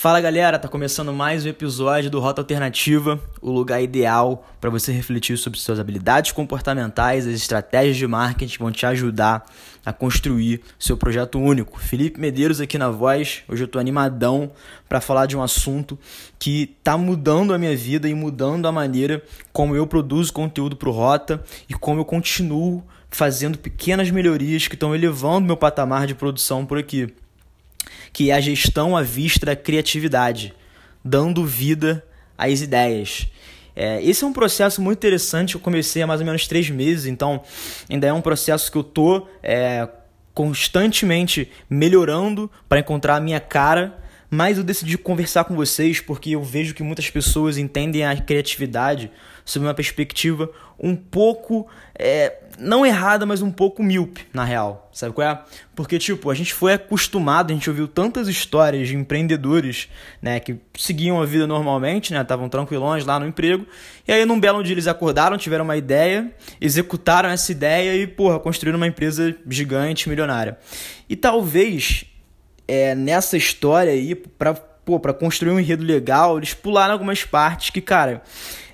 Fala galera, tá começando mais um episódio do Rota Alternativa, o lugar ideal para você refletir sobre suas habilidades comportamentais, as estratégias de marketing que vão te ajudar a construir seu projeto único. Felipe Medeiros aqui na voz. Hoje eu tô animadão para falar de um assunto que tá mudando a minha vida e mudando a maneira como eu produzo conteúdo pro Rota e como eu continuo fazendo pequenas melhorias que estão elevando meu patamar de produção por aqui que é a gestão à vista da criatividade, dando vida às ideias. É, esse é um processo muito interessante. Eu comecei há mais ou menos três meses, então ainda é um processo que eu tô é, constantemente melhorando para encontrar a minha cara. Mas eu decidi conversar com vocês porque eu vejo que muitas pessoas entendem a criatividade sob uma perspectiva um pouco, é, não errada, mas um pouco míope, na real. Sabe qual é? Porque, tipo, a gente foi acostumado, a gente ouviu tantas histórias de empreendedores, né, que seguiam a vida normalmente, né, estavam tranquilões lá no emprego, e aí num belo dia eles acordaram, tiveram uma ideia, executaram essa ideia e, porra, construíram uma empresa gigante, milionária. E talvez é, nessa história aí, pra, pô, pra construir um enredo legal, eles pularam algumas partes que, cara,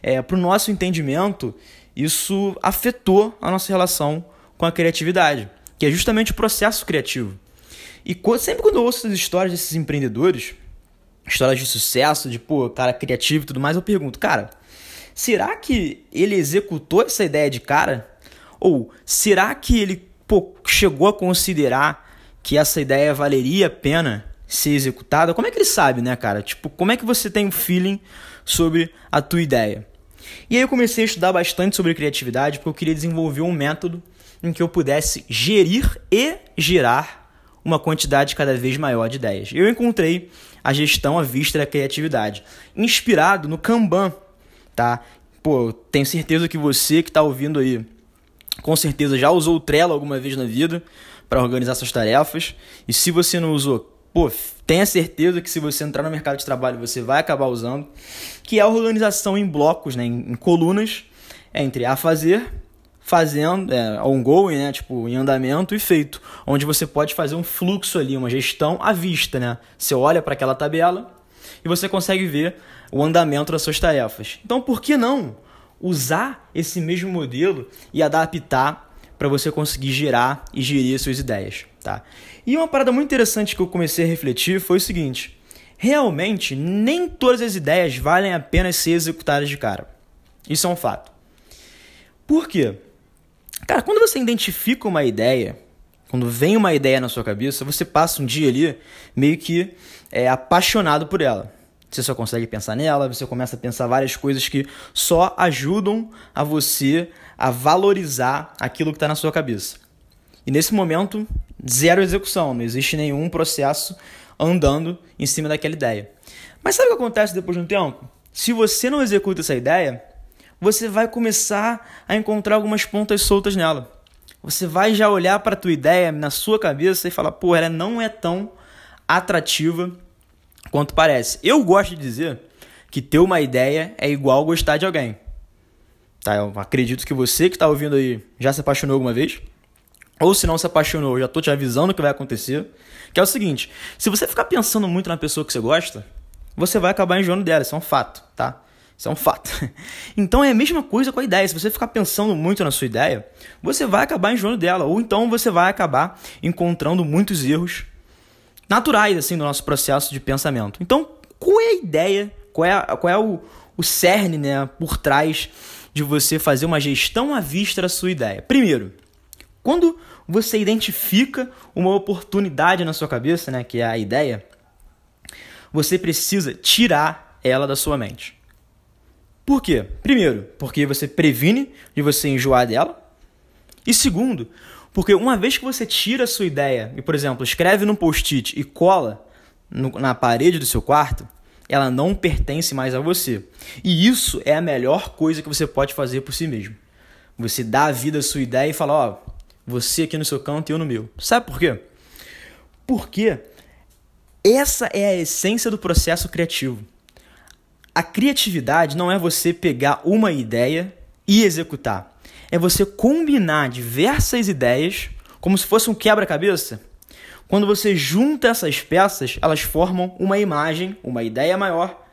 é, pro nosso entendimento, isso afetou a nossa relação com a criatividade, que é justamente o processo criativo. E sempre quando eu ouço essas histórias desses empreendedores, histórias de sucesso, de pô, cara criativo e tudo mais, eu pergunto, cara, será que ele executou essa ideia de cara? Ou será que ele pô, chegou a considerar que essa ideia valeria a pena ser executada, como é que ele sabe, né, cara? Tipo, como é que você tem um feeling sobre a tua ideia? E aí eu comecei a estudar bastante sobre criatividade porque eu queria desenvolver um método em que eu pudesse gerir e gerar uma quantidade cada vez maior de ideias. Eu encontrei a gestão à vista da criatividade, inspirado no Kanban, tá? Pô, tenho certeza que você que está ouvindo aí, com certeza já usou o Trello alguma vez na vida para organizar suas tarefas. E se você não usou, pô, tenha certeza que se você entrar no mercado de trabalho você vai acabar usando, que é a organização em blocos, né, em, em colunas, entre a fazer, fazendo, é, ongoing, né, tipo, em andamento e feito, onde você pode fazer um fluxo ali, uma gestão à vista, né? Você olha para aquela tabela e você consegue ver o andamento das suas tarefas. Então, por que não usar esse mesmo modelo e adaptar para você conseguir gerar e gerir suas ideias, tá? E uma parada muito interessante que eu comecei a refletir foi o seguinte: realmente nem todas as ideias valem a pena ser executadas de cara. Isso é um fato. Por quê? Cara, quando você identifica uma ideia, quando vem uma ideia na sua cabeça, você passa um dia ali meio que é, apaixonado por ela. Você só consegue pensar nela, você começa a pensar várias coisas que só ajudam a você a valorizar aquilo que está na sua cabeça. E nesse momento, zero execução, não existe nenhum processo andando em cima daquela ideia. Mas sabe o que acontece depois de um tempo? Se você não executa essa ideia, você vai começar a encontrar algumas pontas soltas nela. Você vai já olhar para a tua ideia na sua cabeça e falar, pô, ela não é tão atrativa quanto parece. Eu gosto de dizer que ter uma ideia é igual gostar de alguém. Tá? Eu acredito que você que está ouvindo aí já se apaixonou alguma vez. Ou se não se apaixonou, já estou te avisando o que vai acontecer. Que é o seguinte: se você ficar pensando muito na pessoa que você gosta, você vai acabar enjoando dela. Isso é um fato, tá? Isso é um fato. Então é a mesma coisa com a ideia. Se você ficar pensando muito na sua ideia, você vai acabar enjoando dela. Ou então você vai acabar encontrando muitos erros naturais assim do nosso processo de pensamento. Então, qual é a ideia? Qual é, qual é o, o cerne né, por trás de você fazer uma gestão à vista da sua ideia. Primeiro, quando você identifica uma oportunidade na sua cabeça, né, que é a ideia, você precisa tirar ela da sua mente. Por quê? Primeiro, porque você previne de você enjoar dela. E segundo, porque uma vez que você tira a sua ideia e, por exemplo, escreve num post-it e cola no, na parede do seu quarto, ela não pertence mais a você. E isso é a melhor coisa que você pode fazer por si mesmo. Você dá a vida à sua ideia e fala, ó, você aqui no seu canto e eu no meu. Sabe por quê? Porque essa é a essência do processo criativo. A criatividade não é você pegar uma ideia e executar. É você combinar diversas ideias como se fosse um quebra-cabeça Quando você junta essas peças, elas formam uma imagem, uma ideia maior,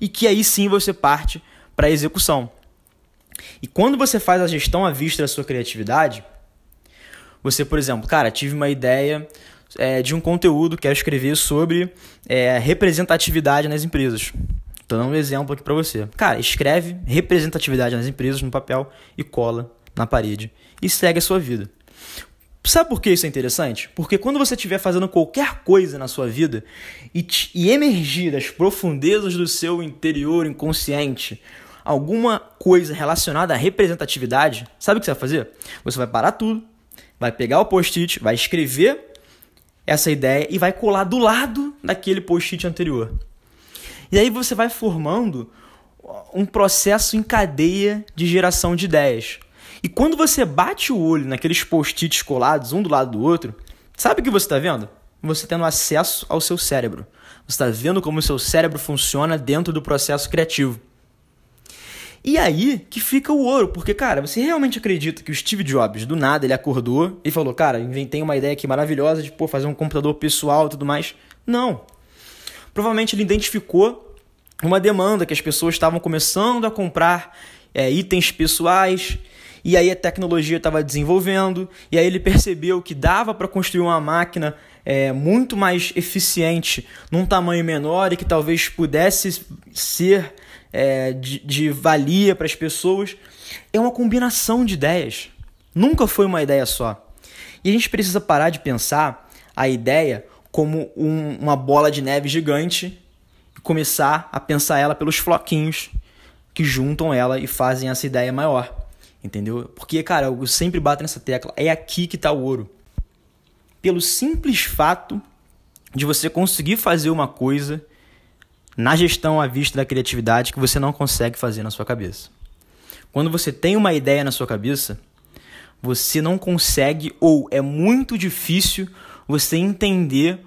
e que aí sim você parte para a execução. E quando você faz a gestão à vista da sua criatividade, você, por exemplo, cara, tive uma ideia é, de um conteúdo, quero escrever sobre é, representatividade nas empresas. Estou dando um exemplo aqui para você. Cara, escreve representatividade nas empresas no papel e cola na parede e segue a sua vida. Sabe por que isso é interessante? Porque quando você estiver fazendo qualquer coisa na sua vida e, te, e emergir das profundezas do seu interior inconsciente alguma coisa relacionada à representatividade, sabe o que você vai fazer? Você vai parar tudo, vai pegar o post-it, vai escrever essa ideia e vai colar do lado daquele post-it anterior. E aí você vai formando um processo em cadeia de geração de ideias. E quando você bate o olho naqueles post-its colados um do lado do outro, sabe o que você está vendo? Você tendo acesso ao seu cérebro. Você está vendo como o seu cérebro funciona dentro do processo criativo. E aí que fica o ouro, porque, cara, você realmente acredita que o Steve Jobs, do nada, ele acordou e falou, cara, inventei uma ideia aqui maravilhosa de pô, fazer um computador pessoal e tudo mais? Não. Provavelmente ele identificou uma demanda que as pessoas estavam começando a comprar é, itens pessoais e aí a tecnologia estava desenvolvendo, e aí ele percebeu que dava para construir uma máquina é, muito mais eficiente num tamanho menor e que talvez pudesse ser é, de, de valia para as pessoas. É uma combinação de ideias. Nunca foi uma ideia só. E a gente precisa parar de pensar a ideia como um, uma bola de neve gigante e começar a pensar ela pelos floquinhos que juntam ela e fazem essa ideia maior. Entendeu? Porque, cara, eu sempre bato nessa tecla. É aqui que está o ouro. Pelo simples fato de você conseguir fazer uma coisa na gestão à vista da criatividade que você não consegue fazer na sua cabeça. Quando você tem uma ideia na sua cabeça, você não consegue ou é muito difícil você entender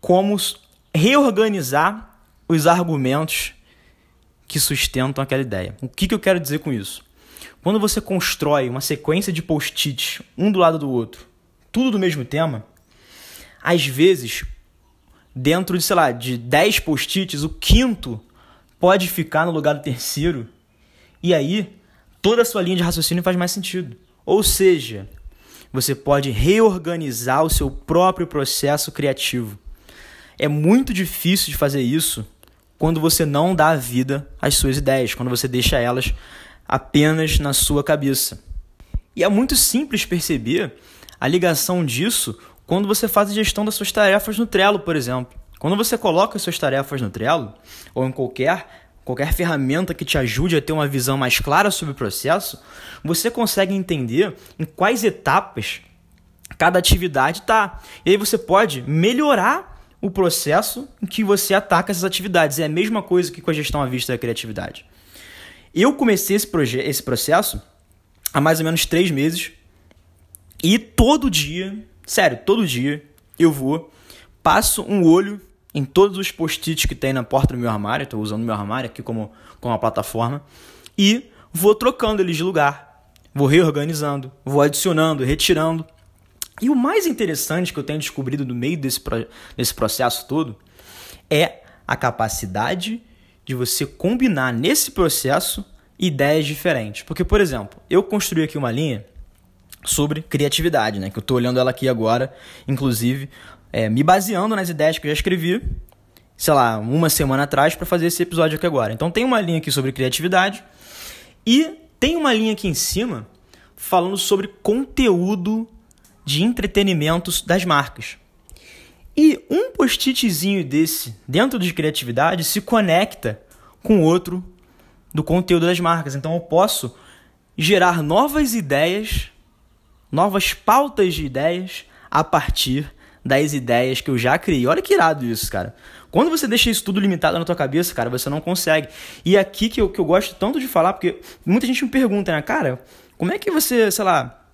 como reorganizar os argumentos que sustentam aquela ideia. O que, que eu quero dizer com isso? Quando você constrói uma sequência de post-its, um do lado do outro, tudo do mesmo tema, às vezes, dentro de, sei lá, de 10 post-its, o quinto pode ficar no lugar do terceiro. E aí, toda a sua linha de raciocínio faz mais sentido. Ou seja, você pode reorganizar o seu próprio processo criativo. É muito difícil de fazer isso quando você não dá vida às suas ideias, quando você deixa elas apenas na sua cabeça. E é muito simples perceber a ligação disso quando você faz a gestão das suas tarefas no Trello, por exemplo. Quando você coloca as suas tarefas no Trello, ou em qualquer, qualquer ferramenta que te ajude a ter uma visão mais clara sobre o processo, você consegue entender em quais etapas cada atividade está. E aí você pode melhorar o processo em que você ataca essas atividades. É a mesma coisa que com a gestão à vista da criatividade. Eu comecei esse, esse processo há mais ou menos três meses e todo dia, sério, todo dia eu vou, passo um olho em todos os post-its que tem na porta do meu armário, estou usando meu armário aqui como, como uma plataforma, e vou trocando eles de lugar, vou reorganizando, vou adicionando, retirando. E o mais interessante que eu tenho descobrido no meio desse, desse processo todo é a capacidade de você combinar nesse processo ideias diferentes. Porque, por exemplo, eu construí aqui uma linha sobre criatividade, né? Que eu estou olhando ela aqui agora, inclusive, é, me baseando nas ideias que eu já escrevi, sei lá, uma semana atrás para fazer esse episódio aqui agora. Então tem uma linha aqui sobre criatividade e tem uma linha aqui em cima falando sobre conteúdo de entretenimentos das marcas. E um post-itzinho desse, dentro de criatividade, se conecta com outro do conteúdo das marcas. Então eu posso gerar novas ideias, novas pautas de ideias a partir das ideias que eu já criei. Olha que irado isso, cara. Quando você deixa isso tudo limitado na tua cabeça, cara, você não consegue. E é aqui que eu, que eu gosto tanto de falar, porque muita gente me pergunta, né, cara, como é que você, sei lá,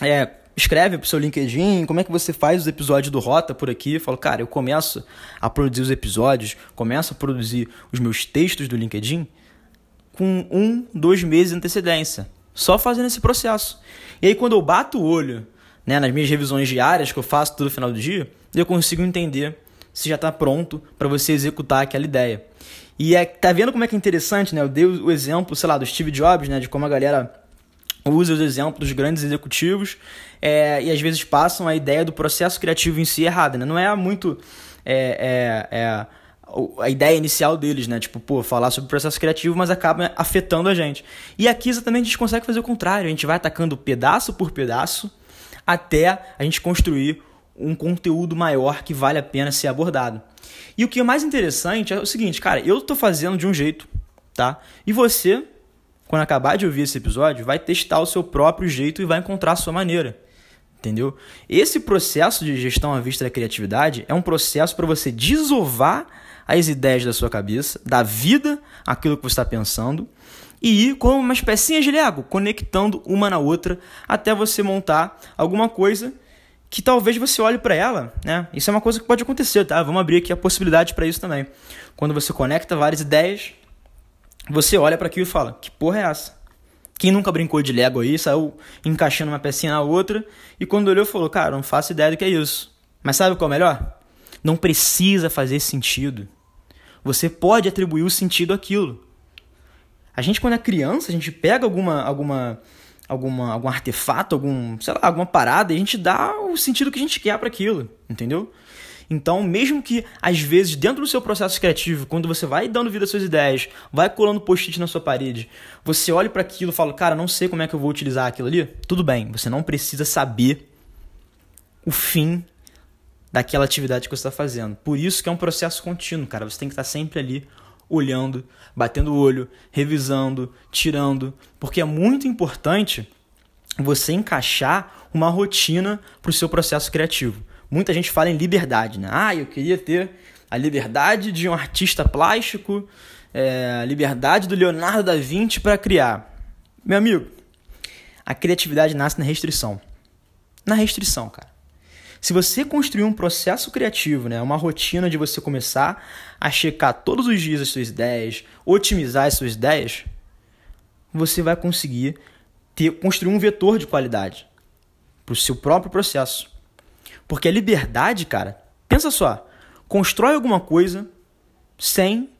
é, escreve pro seu LinkedIn, como é que você faz os episódios do Rota por aqui. Eu falo, cara, eu começo a produzir os episódios, começo a produzir os meus textos do LinkedIn com um, dois meses de antecedência. Só fazendo esse processo. E aí quando eu bato o olho né, nas minhas revisões diárias que eu faço todo final do dia, eu consigo entender se já está pronto para você executar aquela ideia. E é, tá vendo como é que é interessante, né? Eu dei o exemplo, sei lá, do Steve Jobs, né? De como a galera usa os exemplos dos grandes executivos é, e às vezes passam a ideia do processo criativo em si errada, né? Não é muito é, é, é, a ideia inicial deles, né? Tipo, pô, falar sobre o processo criativo, mas acaba afetando a gente. E aqui exatamente a gente consegue fazer o contrário, a gente vai atacando pedaço por pedaço até a gente construir um conteúdo maior que vale a pena ser abordado. E o que é mais interessante é o seguinte, cara, eu tô fazendo de um jeito, tá? E você, quando acabar de ouvir esse episódio, vai testar o seu próprio jeito e vai encontrar a sua maneira. Entendeu? Esse processo de gestão à vista da criatividade é um processo para você desovar as ideias da sua cabeça, da vida, aquilo que você está pensando, e ir como umas pecinhas de Lego, conectando uma na outra até você montar alguma coisa que talvez você olhe para ela, né? Isso é uma coisa que pode acontecer, tá? Vamos abrir aqui a possibilidade para isso também. Quando você conecta várias ideias, você olha para aquilo e fala: "Que porra é essa?" Quem nunca brincou de Lego aí, saiu encaixando uma pecinha na outra e quando olhou falou: "Cara, não faço ideia do que é isso". Mas sabe qual é o melhor? Não precisa fazer sentido. Você pode atribuir o sentido àquilo. A gente quando é criança, a gente pega alguma alguma alguma, algum artefato, algum, sei lá, alguma parada, e a gente dá o sentido que a gente quer para aquilo, entendeu? Então, mesmo que às vezes dentro do seu processo criativo, quando você vai dando vida às suas ideias, vai colando post-it na sua parede, você olha para aquilo e fala, cara, não sei como é que eu vou utilizar aquilo ali. Tudo bem, você não precisa saber o fim daquela atividade que você está fazendo. Por isso que é um processo contínuo, cara. Você tem que estar sempre ali olhando, batendo o olho, revisando, tirando, porque é muito importante você encaixar uma rotina para o seu processo criativo. Muita gente fala em liberdade, né? Ah, eu queria ter a liberdade de um artista plástico, é, a liberdade do Leonardo da Vinci para criar. Meu amigo, a criatividade nasce na restrição. Na restrição, cara. Se você construir um processo criativo, né, uma rotina de você começar a checar todos os dias as suas ideias, otimizar as suas ideias, você vai conseguir ter, construir um vetor de qualidade para o seu próprio processo. Porque a liberdade, cara, pensa só, constrói alguma coisa sem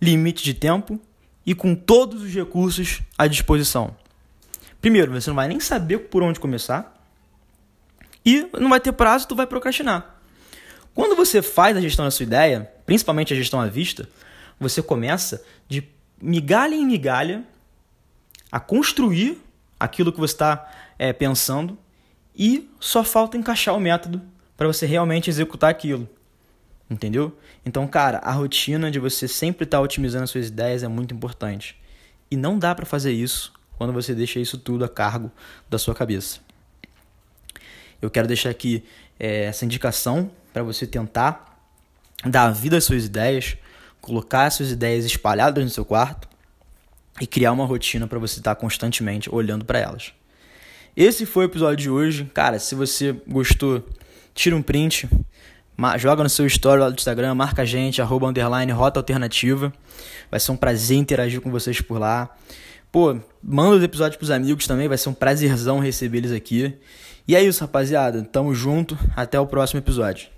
limite de tempo e com todos os recursos à disposição. Primeiro, você não vai nem saber por onde começar e não vai ter prazo, tu vai procrastinar. Quando você faz a gestão da sua ideia, principalmente a gestão à vista, você começa de migalha em migalha a construir aquilo que você está é, pensando e só falta encaixar o método para você realmente executar aquilo. Entendeu? Então, cara, a rotina de você sempre estar tá otimizando as suas ideias é muito importante. E não dá para fazer isso quando você deixa isso tudo a cargo da sua cabeça. Eu quero deixar aqui é, essa indicação para você tentar dar vida às suas ideias, colocar as suas ideias espalhadas no seu quarto e criar uma rotina para você estar tá constantemente olhando para elas. Esse foi o episódio de hoje. Cara, se você gostou, tira um print, joga no seu story lá do Instagram, marca a gente, arroba underline rota alternativa. Vai ser um prazer interagir com vocês por lá. Pô, manda os episódios pros amigos também, vai ser um prazerzão receber eles aqui. E é isso, rapaziada. Tamo junto. Até o próximo episódio.